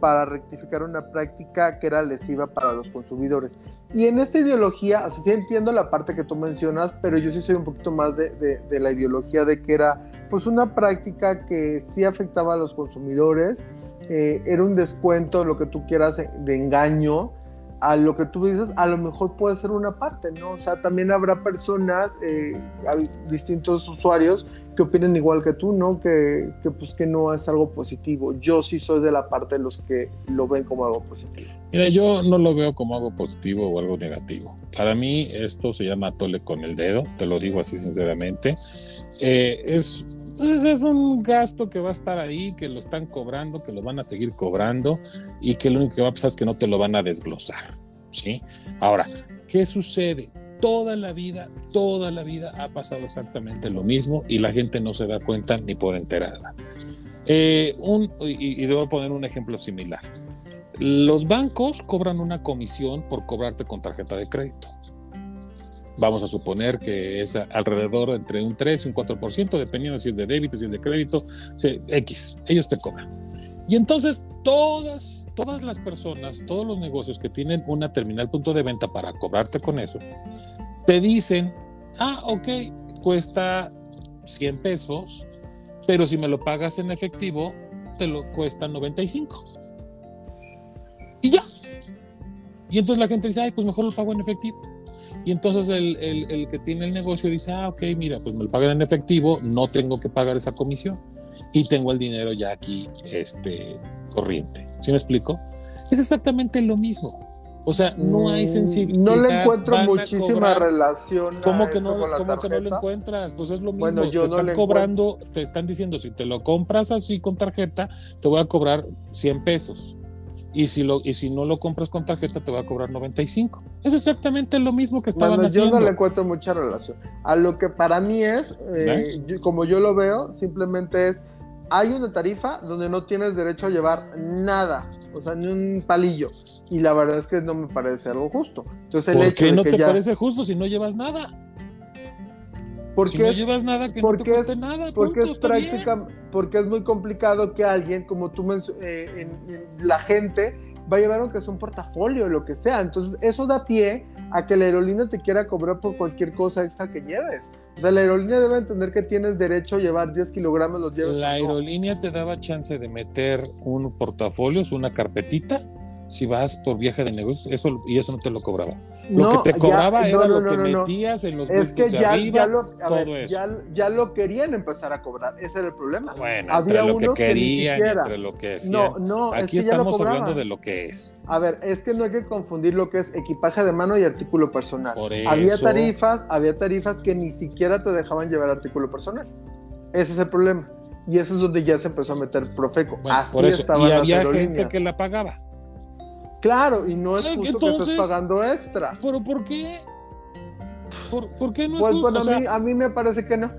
para rectificar una práctica que era lesiva para los consumidores. Y en esta ideología, así sí entiendo la parte que tú mencionas, pero yo sí soy un poquito más de, de, la ideología de que era pues una práctica que sí afectaba a los consumidores, eh, era un descuento, lo que tú quieras, de engaño, a lo que tú dices, a lo mejor puede ser una parte, ¿no? O sea, también habrá personas, eh, distintos usuarios que opinen igual que tú, ¿no? Que, que, pues que no es algo positivo. Yo sí soy de la parte de los que lo ven como algo positivo. Mira, yo no lo veo como algo positivo o algo negativo. Para mí esto se llama tole con el dedo, te lo digo así sinceramente. Eh, es, pues, es un gasto que va a estar ahí, que lo están cobrando, que lo van a seguir cobrando y que lo único que va a pasar es que no te lo van a desglosar, ¿sí? Ahora, ¿qué sucede? Toda la vida, toda la vida ha pasado exactamente lo mismo y la gente no se da cuenta ni por enterada. Eh, un, y, y debo poner un ejemplo similar. Los bancos cobran una comisión por cobrarte con tarjeta de crédito. Vamos a suponer que es alrededor entre un 3 y un 4%, dependiendo si es de débito, si es de crédito, X, ellos te cobran. Y entonces todas, todas las personas, todos los negocios que tienen una terminal punto de venta para cobrarte con eso, te dicen, ah, ok, cuesta 100 pesos, pero si me lo pagas en efectivo, te lo cuesta 95. Y ya. Y entonces la gente dice, ay, pues mejor lo pago en efectivo. Y entonces el, el, el, que tiene el negocio dice, ah, ok, mira, pues me lo pagan en efectivo, no tengo que pagar esa comisión y tengo el dinero ya aquí este, corriente. ¿Sí me explico? Es exactamente lo mismo. O sea, no hay mm, sensibilidad. No le encuentro muchísima relación. ¿Cómo que no, ¿cómo que no lo encuentras? Pues es lo mismo. Bueno, yo te están cobrando, te están diciendo, si te lo compras así con tarjeta, te voy a cobrar 100 pesos. Y si, lo, y si no lo compras con tarjeta, te va a cobrar 95. Es exactamente lo mismo que estaban bueno, haciendo. Yo no le encuentro mucha relación. A lo que para mí es, eh, como yo lo veo, simplemente es hay una tarifa donde no tienes derecho a llevar nada, o sea, ni un palillo. Y la verdad es que no me parece algo justo. Entonces, ¿Por qué no te parece justo si no llevas nada? Porque si no llevas nada, que no te cueste nada. Porque es práctica, porque es muy complicado que alguien, como tú eh, la gente va a llevar aunque sea un portafolio o lo que sea. Entonces, eso da pie a que la aerolínea te quiera cobrar por cualquier cosa extra que lleves. O sea, la aerolínea debe entender que tienes derecho a llevar 10 kilogramos, los lleves. La aerolínea te daba chance de meter un portafolio, una carpetita, si vas por viaje de negocios, eso, y eso no te lo cobraba. Lo que te cobraba era lo que metías en los Es que ya, arriba, ya, lo, ya, lo querían empezar a cobrar, ese era el problema. Bueno, Había entre lo que querían y entre lo que hacían. No, no, Aquí estamos hablando de lo que es. A ver, es que no hay que confundir lo que es equipaje de mano y artículo personal. Había tarifas, había tarifas que ni siquiera te dejaban llevar artículo personal. Ese es el problema. Y eso es donde ya se empezó a meter Profeco. Así por eso. y había gente que la pagaba. Claro, y no es justo que estés pagando extra. ¿Pero por qué? ¿Por, qué no es pues, justo? Bueno, a, mí, a mí me parece que no.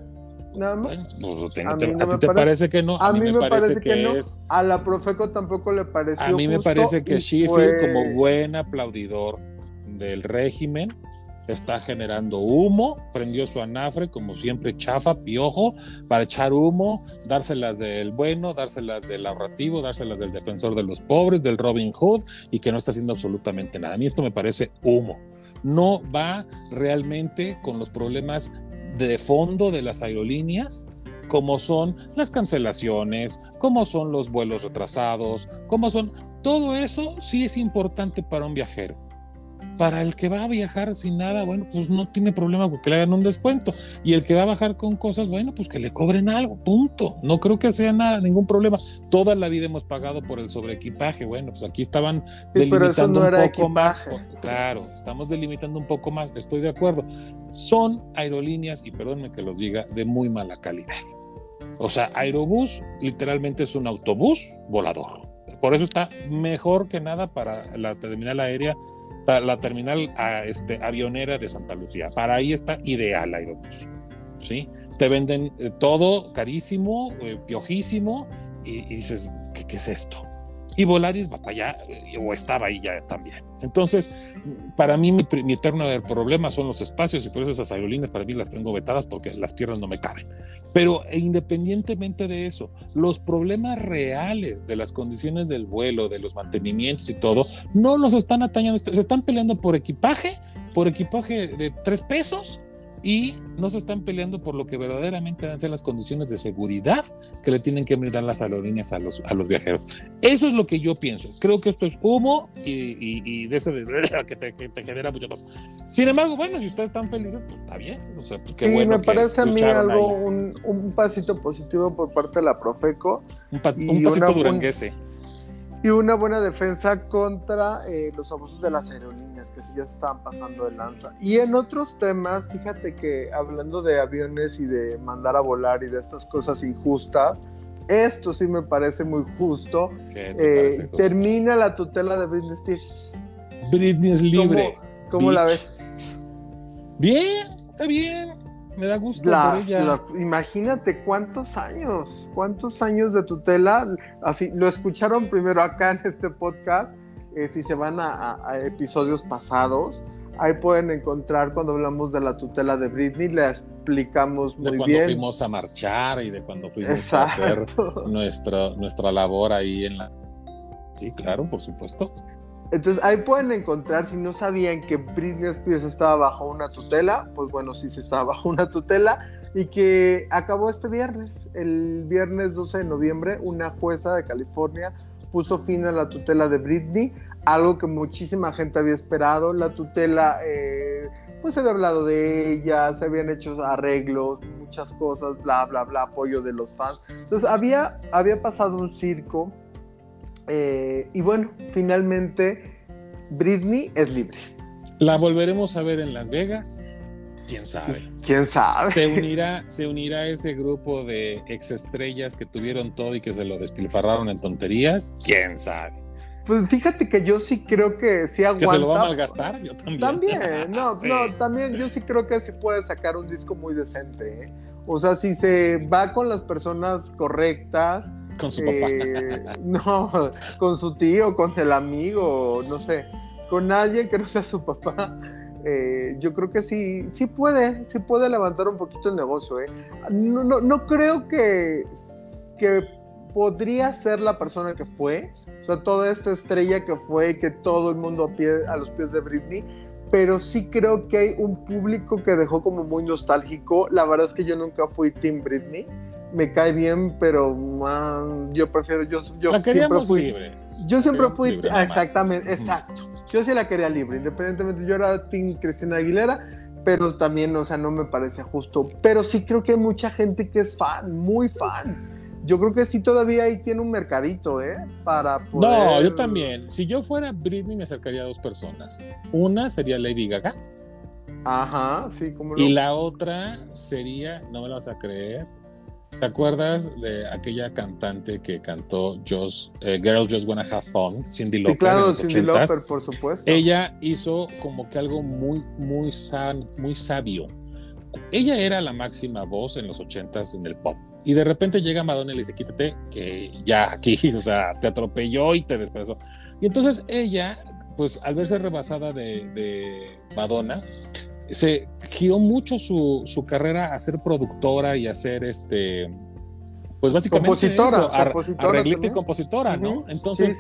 Nada más. Pues, a, ti te parece que no. A, mí, me parece, que, no. A la Profeco tampoco le pareció. A mí me parece que Sheffield, como buen aplaudidor del régimen, está generando humo, prendió su anafre, como siempre, chafa, piojo, para echar humo, dárselas del bueno, dárselas del ahorrativo, dárselas del defensor de los pobres, del Robin Hood, y que no está haciendo absolutamente nada. A mí esto me parece humo. No va realmente con los problemas de fondo de las aerolíneas, como son las cancelaciones, como son los vuelos retrasados, como son... Todo eso sí es importante para un viajero para el que va a viajar sin nada, bueno, pues no tiene problema porque le hagan un descuento. Y el que va a bajar con cosas, bueno, pues que le cobren algo, punto. No creo que sea nada, ningún problema. Toda la vida hemos pagado por el sobreequipaje. Bueno, pues aquí estaban delimitando un poco más. Claro, estamos delimitando un poco más, estoy de acuerdo. Son aerolíneas, y perdónenme que los diga, de muy mala calidad. O sea, Aerobús literalmente es un autobús volador. Por eso está mejor que nada para la terminal aérea la terminal este, avionera de Santa Lucía. Para ahí está ideal Aerobús. ¿sí? Te venden eh, todo carísimo, eh, piojísimo, y, dices, ¿qué, es esto? Y Volaris allá, eh, o estaba ahí ya también. Entonces, para mí, mi, mi, eterno problema son los espacios, y por eso esas aerolíneas para mí las tengo vetadas porque las piernas no me caben. Pero independientemente de eso, los problemas reales de las condiciones del vuelo, de los mantenimientos y todo, no los están atañando, se están peleando por equipaje, por equipaje de tres pesos y no se están peleando por lo que verdaderamente deben ser las condiciones de seguridad que le tienen que brindar las aerolíneas a los, a los viajeros. Eso es lo que yo pienso. Creo que esto es humo y, de ese que te, que te, genera muchas cosas. Sin embargo, bueno, si ustedes están felices, pues está bien. O sea, pues qué sí, me parece a mí algo, un, un, pasito positivo por parte de la Profeco. Un, un pasito duranguese y una buena defensa contra eh, los abusos de las aerolíneas, que sí ya se estaban pasando de lanza. Y en otros temas, fíjate que hablando de aviones y de mandar a volar y de estas cosas injustas, esto sí me parece muy justo. Eh, termina la tutela de Britney Spears. Britney es libre. ¿Cómo, la ves? Bien, está bien me da gusto por ella. imagínate cuántos años, cuántos años de tutela. Así lo escucharon primero acá en este podcast. Eh, si se van a, episodios pasados, ahí pueden encontrar cuando hablamos de la tutela de Britney, le explicamos muy bien. De cuando fuimos a marchar y de cuando fuimos a hacer nuestra, nuestra labor ahí en la. Sí, claro, por supuesto. Entonces ahí pueden encontrar, si no sabían que Britney Spears estaba bajo una tutela, pues bueno, sí se estaba bajo una tutela y que acabó este viernes. El viernes 12 de noviembre, una jueza de California puso fin a la tutela de Britney, algo que muchísima gente había esperado. La tutela, eh, pues se había hablado de ella, se habían hecho arreglos, muchas cosas, bla, bla, bla, apoyo de los fans. Entonces había, había pasado un circo eh, y bueno, finalmente Britney es libre. ¿La volveremos a ver en Las Vegas? ¿Quién sabe? ¿Quién sabe? Se unirá, se unirá a ese grupo de exestrellas que tuvieron todo y que se lo despilfarraron en tonterías. ¿Quién sabe? Pues fíjate que yo sí creo que sí aguanta. ¿Que se lo va a malgastar? Yo también. También, no, no, también yo sí creo que sí puede sacar un disco muy decente. ¿eh? O sea, si se va con las personas correctas. Con su. Eh, no, con su tío, con el amigo, no sé, con alguien que no sea su papá. Eh, yo creo que sí, sí puede, sí puede levantar un poquito el negocio. ¿eh? No, no, no creo que, que podría ser la persona que fue, o sea, toda esta estrella que fue, que todo el mundo a, pie, a los pies de Britney, pero sí creo que hay un público que dejó como muy nostálgico. La verdad es que yo nunca fui Team Britney. Me cae bien, pero man, yo prefiero, yo, yo la siempre fui libre. Yo siempre fui, libre exactamente, exacto. Yo sí la quería libre, independientemente, yo era Team Cristina Aguilera, pero también, o sea, no me parece justo. Pero sí creo que hay mucha gente que es fan, muy fan yo creo que sí todavía ahí tiene un mercadito, ¿eh? Para poder... No, yo también. Si yo fuera Britney me acercaría a dos personas. Una sería Lady Gaga. Ajá, sí, como Y la otra sería, no me la vas a creer, ¿te acuerdas de aquella cantante que cantó Just, eh, Girl Just Wanna Have Fun, Cindy Lauper? Sí, claro, Cindy Lauper, por supuesto. Ella hizo como que algo muy, muy, san, muy sabio. Ella era la máxima voz en los ochentas en el pop y de repente llega Madonna y le dice, quítate, que ya aquí, o sea, te atropelló y te despedazó. Y entonces ella, pues al verse rebasada de, de Madonna, se giró mucho su, su, carrera a ser productora y a ser este pues básicamente compositora, arreglista y compositora, ¿no? Entonces,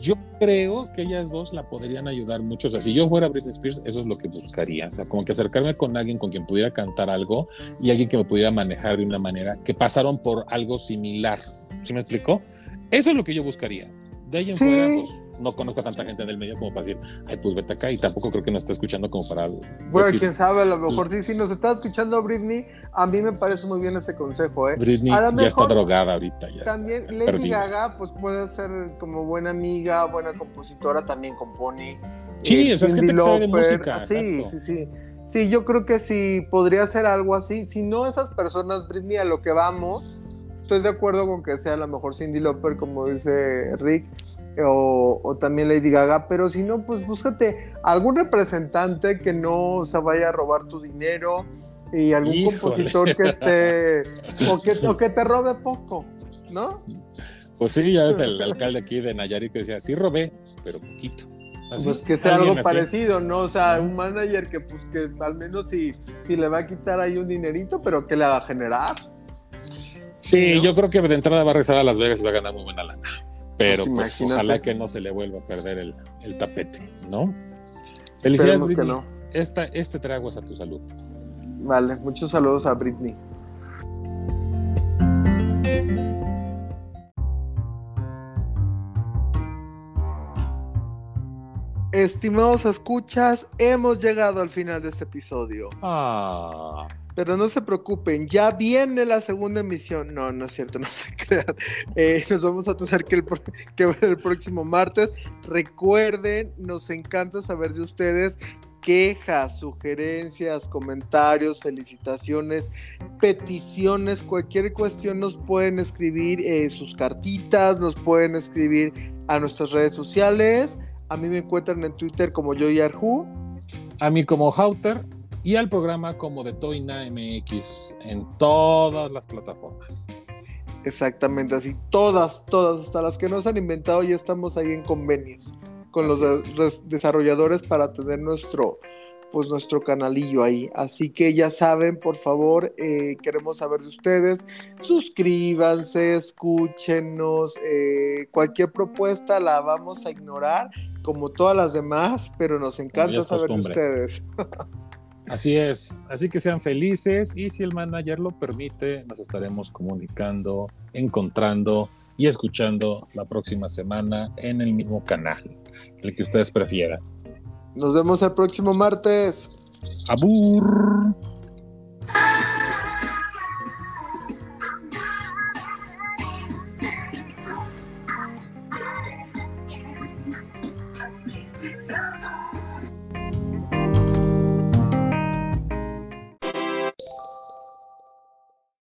yo creo que ellas dos la podrían ayudar mucho. O sea, si yo fuera Britney Spears, eso es lo que buscaría. O sea, como que acercarme con alguien con quien pudiera cantar algo y alguien que me pudiera manejar de una manera que pasaron por algo similar. ¿Sí me explicó? Eso es lo que yo buscaría. De ahí en fuera, pues, no conozco a tanta gente en el medio como para decir, ay, pues vete acá, y tampoco creo que nos esté escuchando como para. Bueno, quién sabe, a lo mejor sí, sí nos está escuchando Britney, a mí me parece muy bien ese consejo, ¿eh? Britney ya está drogada ahorita, ya También Lady Gaga, pues puede ser como buena amiga, buena compositora, también compone. Sí, eh, o sea, es gente que sabe de música. Sí, sí, sí. Sí, yo creo que sí podría ser algo así. Si no, esas personas, Britney, a lo que vamos, estoy de acuerdo con que sea a lo mejor Cindy Lauper, como dice Rick, o, también Lady Gaga, pero si no, pues búscate algún representante que no se vaya a robar tu dinero y algún compositor que esté, o que, te robe poco, ¿no? Pues sí, ya es el alcalde aquí de Nayarit que decía, sí robé, pero poquito. pues que sea algo parecido, ¿no? O sea, un manager que pues que al menos si, si le va a quitar ahí un dinerito, pero que le haga generar. Sí, yo creo que de entrada va a regresar a Las Vegas y va a ganar muy buena lana. Pero pues, pues ojalá que no se le vuelva a perder el, tapete, ¿no? Felicidades, Britney. No. Esta, este trago es a tu salud. Vale, muchos saludos a Britney. Estimados escuchas, hemos llegado al final de este episodio. Ah. Pero no se preocupen, ya viene la segunda emisión. No, no es cierto, no se crean. Eh, nos vamos a tener que, que ver el próximo martes. Recuerden, nos encanta saber de ustedes quejas, sugerencias, comentarios, felicitaciones, peticiones, cualquier cuestión nos pueden escribir eh, sus cartitas, nos pueden escribir a nuestras redes sociales. A mí me encuentran en Twitter como yo A mí como Hauter y al programa como de Toina MX en todas las plataformas. Exactamente, así todas, todas, hasta las que nos han inventado, ya estamos ahí en convenios con los desarrolladores para tener nuestro, pues nuestro canalillo ahí. Así que ya saben, por favor, eh, queremos saber de ustedes. Suscríbanse, escúchenos. Eh, cualquier propuesta la vamos a ignorar, como todas las demás, pero nos encanta saber de ustedes. Así es, así que sean felices y si el manager lo permite, nos estaremos comunicando, encontrando y escuchando la próxima semana en el mismo canal, el que ustedes prefieran. Nos vemos el próximo martes. Abur.